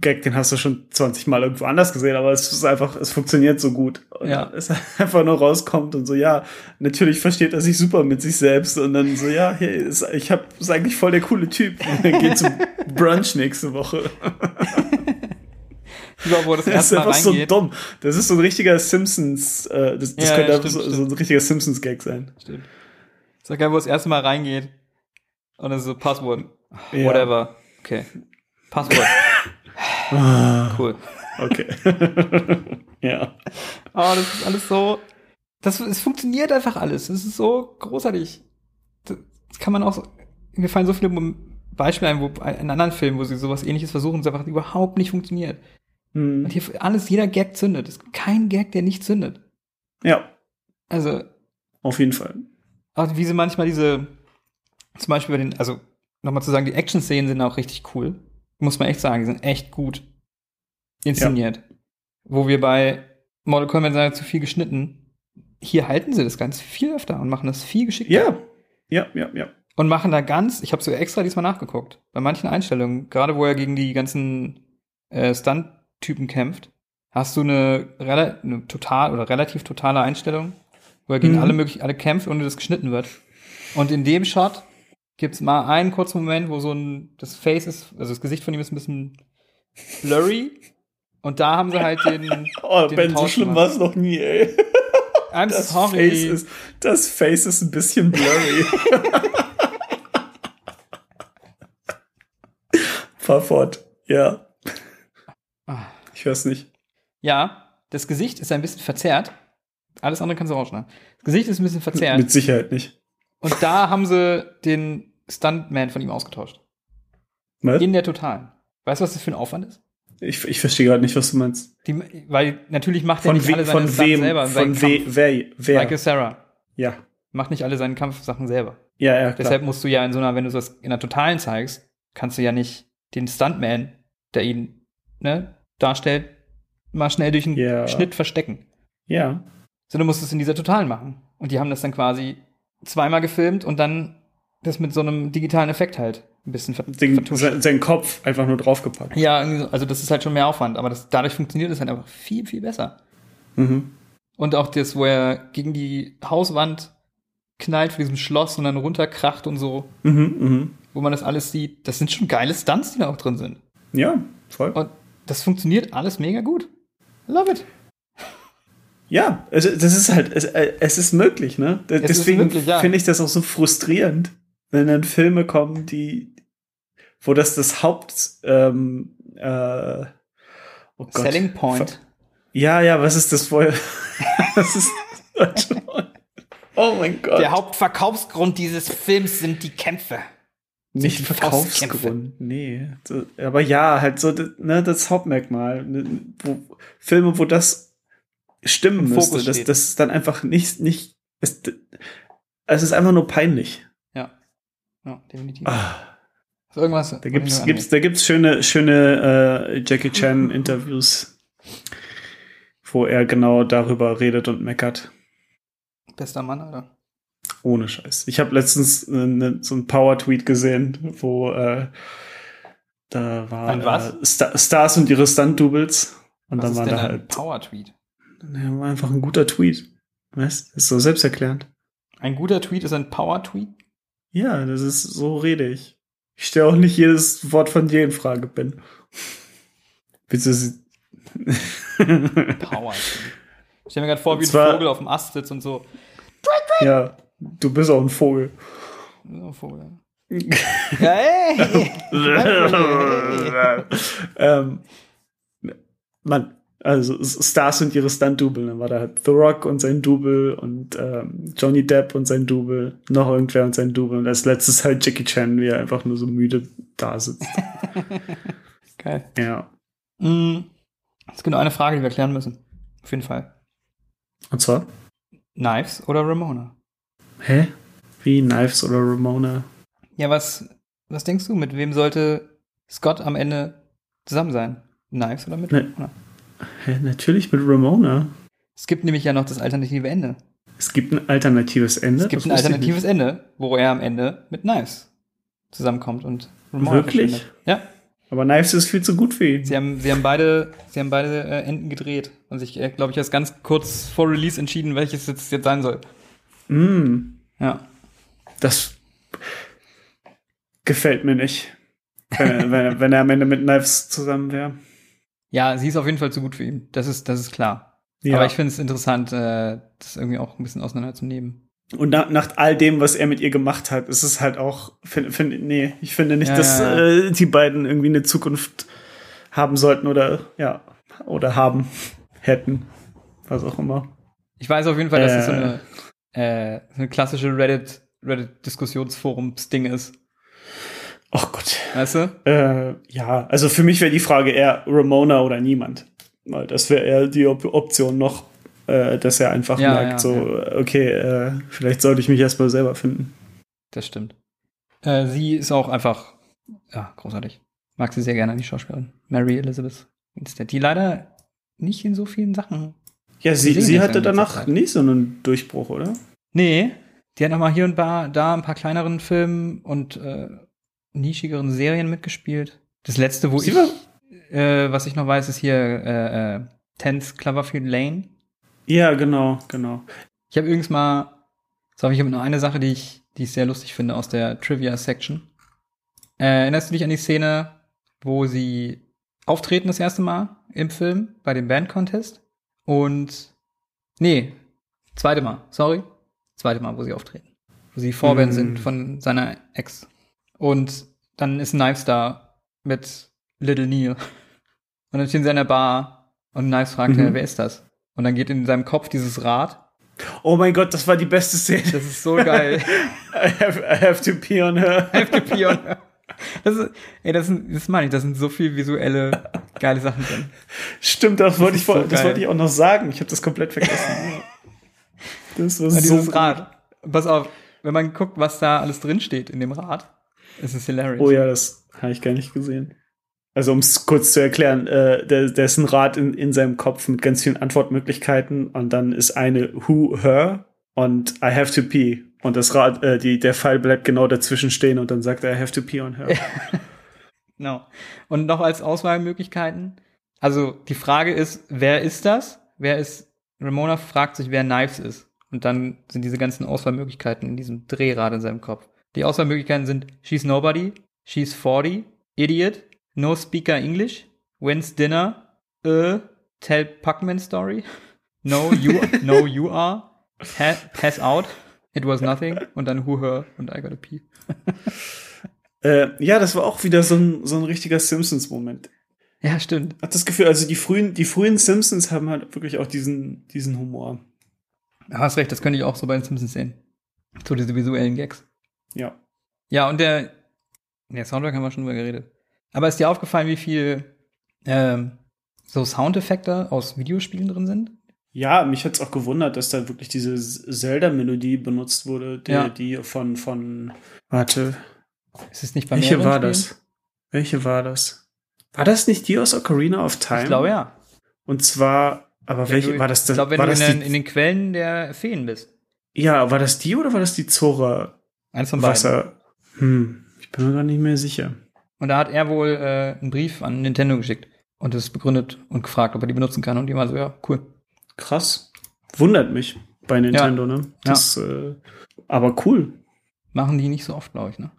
Gag, den hast du schon 20 Mal irgendwo anders gesehen, aber es ist einfach, es funktioniert so gut. Und Ja. Es einfach nur rauskommt und so, ja, natürlich versteht er sich super mit sich selbst und dann so, ja, hier ist, ich hab, ist eigentlich voll der coole Typ. Und er geht zum Brunch nächste Woche. Über wo er das Das ist erste Mal einfach so reingeht. dumm. Das ist so ein richtiger Simpsons, äh, das, das Ja, könnte ja, stimmt, so, so ein richtiger Simpsons-Gag sein. Stimmt. Ist doch geil, wo das erste Mal reingeht. Und dann so Passwort. Ja. Whatever. Okay. Passwort. cool. Okay. ja. Oh, das ist alles so. Das, es funktioniert einfach alles. Es ist so großartig. Das kann man auch so. Mir fallen so viele Beispiele ein, wo in anderen Filmen, wo sie sowas ähnliches versuchen, es einfach überhaupt nicht funktioniert. Hm. Und hier alles, jeder Gag zündet. Es gibt keinen Gag, der nicht zündet. Ja. Also, auf jeden Fall. Auch wie sie manchmal diese, zum Beispiel bei den, also nochmal zu sagen, die Action-Szenen sind auch richtig cool. Muss man echt sagen, die sind echt gut inszeniert. Wo wir bei Mortal Kombat sagen, zu viel geschnitten. Hier halten sie das ganz viel öfter und machen das viel geschickter. Ja, ja, ja, ja. Und machen da ganz, ich habe sogar extra diesmal nachgeguckt, bei manchen Einstellungen, gerade wo er gegen die ganzen äh, Stunt-Typen kämpft, hast du eine, eine total oder relativ totale Einstellung, wo er gegen Mhm. alle möglich alle kämpft, ohne dass geschnitten wird. Und in dem Shot gibt's mal einen kurzen Moment, wo so ein das Face ist, also das Gesicht von ihm ist ein bisschen blurry. Und da haben sie halt den. Oh, den Ben, so Tausch schlimm gemacht. war es noch nie, ey. I'm Das sorry. Face, ist, das Face ist ein bisschen blurry. Fahr fort. Ja. Ah. Ich hör's nicht. Ja, das Gesicht ist ein bisschen verzerrt. Alles andere kannst du rausschneiden. Das Gesicht ist ein bisschen verzerrt. Mit Sicherheit nicht. Und da haben sie den Stuntman von ihm ausgetauscht. Was? In der Totalen. Weißt du, was das für ein Aufwand ist? Ich, ich verstehe gerade nicht, was du meinst. Die, weil natürlich macht er nicht alle seine von Stunts wem? selber. Von we wer? wer? Michael Sarah Ja. macht nicht alle seine Kampfsachen selber. Ja, ja, klar. Deshalb musst du ja in so einer, wenn du das in der Totalen zeigst, kannst du ja nicht den Stuntman, der ihn ne, darstellt, mal schnell durch einen Ja. Schnitt verstecken. ja. sondern du musst es in dieser Totalen machen. Und die haben das dann quasi zweimal gefilmt und dann das mit so einem digitalen Effekt halt ein bisschen ver Den, sein, seinen Kopf einfach nur draufgepackt. Ja, also das ist halt schon mehr Aufwand, aber das, dadurch funktioniert es halt einfach viel, viel besser. Mhm. Und auch das, wo er gegen die Hauswand knallt von diesem Schloss und dann runterkracht und so, Mhm, mhm. wo man das alles sieht, das sind schon geile Stunts, die da auch drin sind. Ja, voll. Und das funktioniert alles mega gut. I love it. Ja, also das ist halt, es, äh, es ist möglich, ne? Es Deswegen ja. finde ich das auch so frustrierend, wenn dann Filme kommen, die, wo das das Haupt, ähm, äh, oh Gott. Selling Point. Ja, ja, was ist das wohl? was ist das? Oh mein Gott. Der Hauptverkaufsgrund dieses Films sind die Kämpfe. Nicht Verkaufsgrund, nee. Aber ja, halt so das- ne, das Hauptmerkmal. Ne, Wo, Filme, wo das stimmen Im müsste, das, das ist dann einfach nicht, nicht es, es ist einfach nur peinlich. Ja. Ja, definitiv. Ah, Ist irgendwas. da gibt's, gibt's, da gibt's schöne, schöne äh, Jackie Chan Interviews, wo er genau darüber redet und meckert. Bester Mann, Alter. Ohne Scheiß. Ich habe letztens äh, ne, so einen Power-Tweet gesehen, wo äh, da war Ein was? Äh, Sta Stars und ihre Stunt-Doubles. Und Was dann ist war denn da ein halt Power-Tweet? ja, war einfach ein guter Tweet. Weißt Ist so selbsterklärend. Ein guter Tweet ist ein Power-Tweet? Ja, das ist, so rede ich. Ich stelle auch nicht jedes Wort von dir in Frage, Ben. Bitte sie. Power-Tweet. Ich stell mir gerade vor, wie ein Vogel auf dem Ast sitzt und so. ja, du bist auch ein Vogel. So ein Vogel. ja, ey! ähm, Mann, also Stars und ihre Stunt-Double. Dann war da halt The Rock und sein Double und ähm, Johnny Depp und sein Double, noch irgendwer und sein Double. Und als letztes halt Jackie Chan, wie er einfach nur so müde da sitzt. Geil. ja. Mm, Es gibt nur eine Frage, die wir klären müssen. Auf jeden Fall. Und zwar? Knives oder Ramona? Hä? Wie Knives oder Ramona? Ja, was, was denkst du? Mit wem sollte Scott am Ende zusammen sein? Knives oder mit Ne. Ramona? Hä, natürlich mit Ramona. Es gibt nämlich ja noch das alternative Ende. Es gibt ein alternatives Ende. Es gibt das ein alternatives Ende, wo er am Ende mit Knives zusammenkommt und Ramona Wirklich? verschwindet. Ja. Aber Knives ist viel zu gut für ihn. sie haben, sie haben beide, sie haben beide äh, Enden gedreht und sich, äh, glaube ich, erst ganz kurz vor Release entschieden, welches jetzt, jetzt sein soll. Mm, Ja. das gefällt mir nicht. Wenn, wenn, wenn er am Ende mit Knives zusammen wäre. Ja, sie ist auf jeden Fall zu gut für ihn. Das ist, das ist klar. Ja. Aber ich finde es interessant, äh, das irgendwie auch ein bisschen auseinanderzunehmen. Und nach, nach all dem, was er mit ihr gemacht hat, ist es halt auch, find, find, nee, ich finde nicht, Ja, dass ja. Äh, die beiden irgendwie eine Zukunft haben sollten oder ja, oder haben, hätten, was auch immer. Ich weiß auf jeden Fall, dass es so Äh. eine, äh, so eine klassische Reddit, Reddit-Diskussionsforums-Ding ist. Oh Gott. Weißt du? Äh, ja, also für mich wäre die Frage eher Ramona oder niemand. Weil das wäre eher die Op Option noch äh, dass er einfach Ja, merkt, ja, so, okay, äh, vielleicht sollte ich mich erstmal selber finden. Das stimmt. Äh, sie ist auch einfach, ja, großartig. Mag sie sehr gerne, die Schauspielerin. Mary Elizabeth Winstead, die leider nicht in so vielen Sachen. Ja, sie, sie hatte danach nicht so einen Durchbruch, oder? Nee, die hat noch mal hier und da, ein paar kleineren Filmen und äh, nischigeren Serien mitgespielt. Das letzte, wo Sie ich, äh, was ich noch weiß, ist hier äh, äh, Tense Cloverfield Lane. Ja, genau, genau. Ich habe übrigens mal, so ich habe noch eine Sache, die ich, die ich sehr lustig finde aus der Trivia-Section. Äh, erinnerst du dich an die Szene, wo sie auftreten das erste Mal im Film bei dem Band-Contest? Und, nee, zweite Mal, sorry. Zweite Mal, wo sie auftreten. Wo sie Vorband Mm. sind von seiner Ex. Und dann ist Knives da mit Little Neil. Und dann stehen sie an der Bar und Knives fragt, Mhm. wer ist das? Und dann geht in seinem Kopf dieses Rad. Oh mein Gott, das war die beste Szene. Das ist so geil. I have, I have to pee on her. FDP und das ist, ey, das sind, das meine ich, das sind so viel visuelle geile Sachen drin. Stimmt, das wollte ich, so das wollte ich auch noch sagen. Ich habe das komplett vergessen. das war so dieses. Rad. Pass auf, wenn man guckt, was da alles drin steht in dem Rad, ist es hilarious. Oh ja, das habe ich gar nicht gesehen. Also um es kurz zu erklären, äh, der, der ist ein Rad in, in seinem Kopf mit ganz vielen Antwortmöglichkeiten und dann ist eine Who, Her und I have to pee. Und das Rad, äh, die, der Pfeil bleibt genau dazwischen stehen und dann sagt er I have to pee on her. Genau. Und noch als Auswahlmöglichkeiten. Also die Frage ist, wer ist das? Wer ist, Ramona fragt sich, wer Knives ist. Und dann sind diese ganzen Auswahlmöglichkeiten in diesem Drehrad in seinem Kopf. Die Auswahlmöglichkeiten sind She's Nobody, She's 40, Idiot, No Speaker English, When's Dinner, äh, Tell Puckman Story, No You, No You Are, pa Pass Out, It Was Nothing und dann Who Her und I Gotta Pee. äh, ja, das war auch wieder so ein, so ein richtiger Simpsons-Moment. Ja, stimmt. Hat das Gefühl, also die frühen, die frühen Simpsons haben halt wirklich auch diesen, diesen Humor. Hast recht, das könnte ich auch so bei den Simpsons sehen. So diese visuellen Gags. Ja. Ja, und der, der Soundtrack haben wir schon drüber geredet. Aber ist dir aufgefallen, wie viel ähm, so Soundeffekte aus Videospielen drin sind? Ja, mich hat's auch gewundert, dass da wirklich diese Zelda-Melodie benutzt wurde, die, Ja. die von, von, warte, Ist es nicht bei welche war Spielen? das? Welche war das? War das nicht die aus Ocarina of Time? Ich glaube ja. Und zwar, aber welche, du- war das, Ich glaube, wenn war du das in, den- in den Quellen der Feen bist. ja, war das die oder war das die Zora Eins von beiden. Wasser? Hm, ich bin mir gar nicht mehr sicher. Und da hat er wohl äh, einen Brief an Nintendo geschickt und es begründet und gefragt, ob er die benutzen kann. Und die war so, ja, cool. Krass. Wundert mich bei Nintendo, ne? Das, äh, aber cool. Machen die nicht so oft, glaube ich, ne?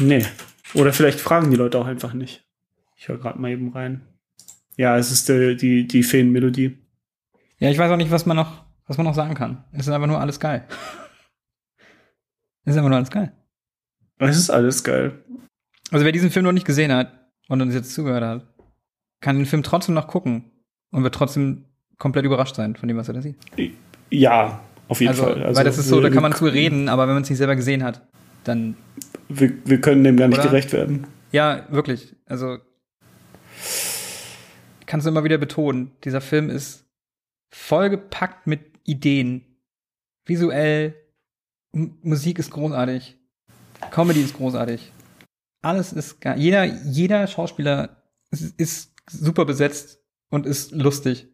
Nee. Oder vielleicht fragen die Leute auch einfach nicht. Ich höre gerade mal eben rein. Ja, es ist die, die, die Feenmelodie. Ja, ich weiß auch nicht, was man noch, was man noch sagen kann. Es ist einfach nur alles geil. es ist einfach nur alles geil. Es ist alles geil. Also wer diesen Film noch nicht gesehen hat und uns jetzt zugehört hat, kann den Film trotzdem noch gucken und wird trotzdem komplett überrascht sein von dem, was er da sieht. Ja, auf jeden Also, Fall. weil das ist so, da kann man zu reden, aber wenn man es nicht selber gesehen hat, dann Wir, wir können dem gar nicht Oder? gerecht werden. ja, wirklich. Also kannst du immer wieder betonen, dieser Film ist vollgepackt mit Ideen. Visuell, M Musik ist großartig, Comedy ist großartig. Alles ist geil. Jeder, jeder Schauspieler ist, ist super besetzt und ist lustig.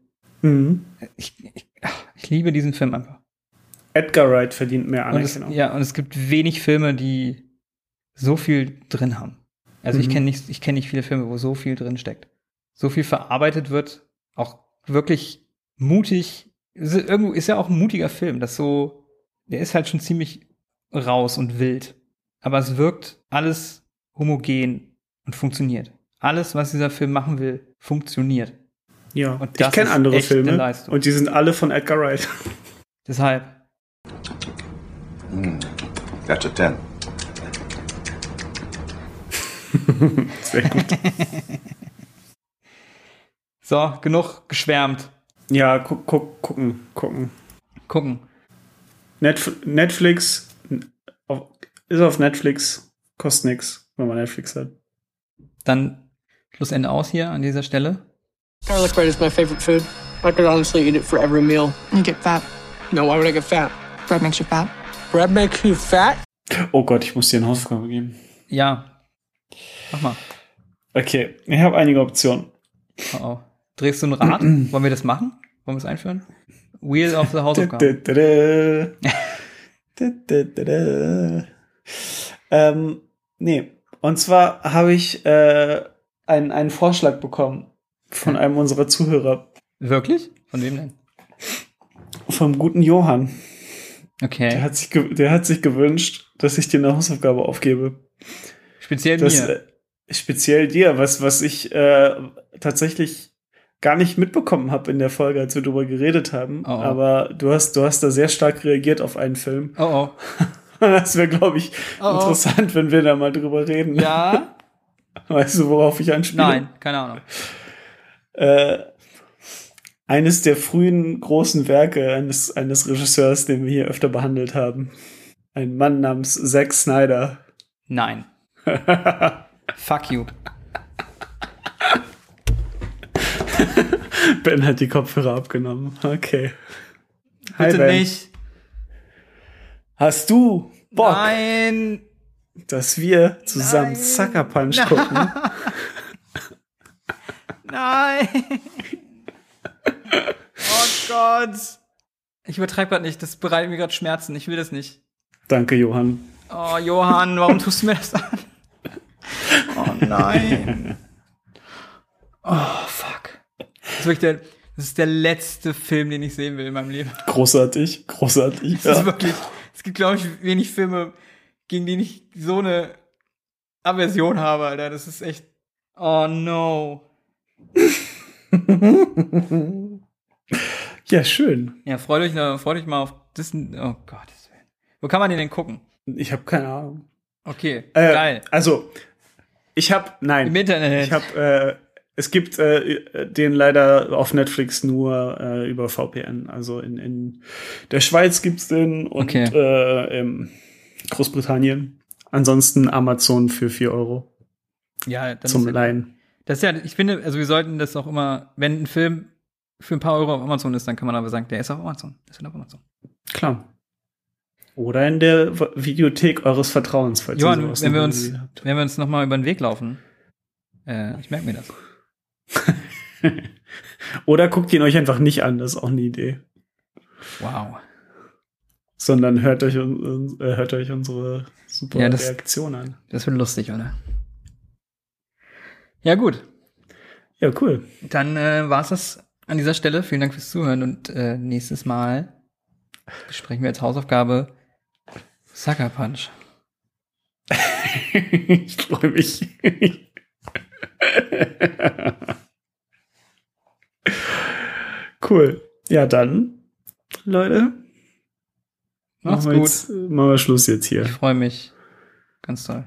Mhm. Ich, ich, ach, ich liebe diesen Film einfach. Edgar Wright verdient mehr Und es, Anerkennung. ja, und es gibt wenig Filme, die so viel drin haben. Also ich Mhm. kenne nicht, ich kenne nicht viele Filme, wo so viel drin steckt. So viel verarbeitet wird, auch wirklich mutig. Ist, irgendwo ist ja auch ein mutiger Film, das so, der ist halt schon ziemlich raus und wild. Aber es wirkt alles homogen und funktioniert. Alles, was dieser Film machen will, funktioniert. Ja, Und ich das kenne andere Filme und die sind alle von Edgar Wright. Deshalb, That's a 10. Sehr gut. so, genug geschwärmt. ja, guck, guck, gucken, gucken. Gucken. Netf Netflix ist auf Netflix, kostet nix, wenn man Netflix hat. Dann Schlussende aus hier an dieser Stelle. Garlic bread is my favorite food. I could honestly eat it for every meal. You get fat. No, why would I get fat? Bread makes you fat. Bread makes you fat? Oh Gott, ich muss dir eine Hausaufgabe geben. Ja. Mach mal. Okay, ich habe einige Optionen. Oh, oh. Drehst du ein Rad? Wollen wir das machen? Wollen wir es einführen? Wheel of the Hausaufgaben. Dä-dä-dä-dä. Dä-dä-dä-dä. ähm, nee. Und zwar habe ich äh, einen, einen Vorschlag bekommen von einem unserer Zuhörer, Wirklich? Von wem denn? vom guten Johann. Der Okay. hat sich, der hat sich gewünscht, dass ich dir eine Hausaufgabe aufgebe. Speziell Das, mir. äh, speziell dir, was, was ich äh, tatsächlich gar nicht mitbekommen habe in der Folge, als wir darüber geredet haben. Oh, oh. Aber du hast, du hast da sehr stark reagiert auf einen Film. Oh, oh. Das wäre, glaube ich, Oh, oh. interessant, wenn wir da mal drüber reden. Ja? Weißt du, worauf ich anspiele? Nein, keine Ahnung. Äh, eines der frühen großen Werke eines, eines Regisseurs, den wir hier öfter behandelt haben. Ein Mann namens Zack Snyder. Nein. Fuck you. Ben hat die Kopfhörer abgenommen. Okay. Hi, Bitte Ben. nicht. Hast du Bock, Nein. dass wir zusammen Nein. Sucker Punch gucken? Nein. Oh Gott. Ich übertreibe grad nicht. Das bereitet mir gerade Schmerzen. Ich will das nicht. Danke, Johann. Oh, Johann, warum tust du mir das an? Oh nein. Oh, fuck. Das ist wirklich der, das ist der letzte Film, den ich sehen will in meinem Leben. Großartig, großartig. Das ist Ja. wirklich, es gibt, glaube ich, wenig Filme, gegen die ich so eine Aversion habe, Alter. Das ist echt, oh no. ja, schön. Ja, freut euch, freut euch mal auf Disney, oh Willen. Wo kann man den denn gucken? Ich habe keine Ahnung. Okay, Äh, geil. Also, ich habe, nein. Im Internet. Ich habe, äh, es gibt äh, den leider auf Netflix nur äh, über VPN. Also in, in der Schweiz gibt's den und Okay. äh, in Großbritannien. Ansonsten Amazon für 4 Euro ja, dann zum ist ja, Leihen. Das ist ja, ich finde, also wir sollten das auch immer, wenn ein Film für ein paar Euro auf Amazon ist, dann kann man aber sagen, der ist auf Amazon. Der ist auf Amazon. Klar. Oder in der Videothek eures Vertrauens, falls ihr Johann, sowas wenn wir uns, wenn wir uns noch mal über den Weg laufen, äh, ich merke mir das. Oder guckt ihn euch einfach nicht an, das ist auch eine Idee. Wow. Sondern hört euch, äh, hört euch unsere super Ja, das- Reaktion an. Das wird lustig, oder? Ja, gut. Ja, cool. Dann äh, war es das an dieser Stelle. Vielen Dank fürs Zuhören und äh, nächstes Mal besprechen wir als Hausaufgabe Sucker Punch. ich freue mich. cool. Ja, dann, Leute. Macht's machen gut. Jetzt, machen wir Schluss jetzt hier. Ich freue mich. Ganz toll.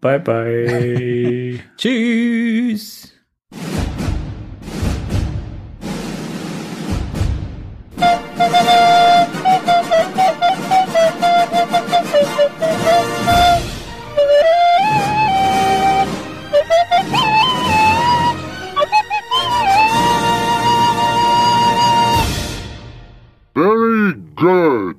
Bye, bye. Tschüss. Good.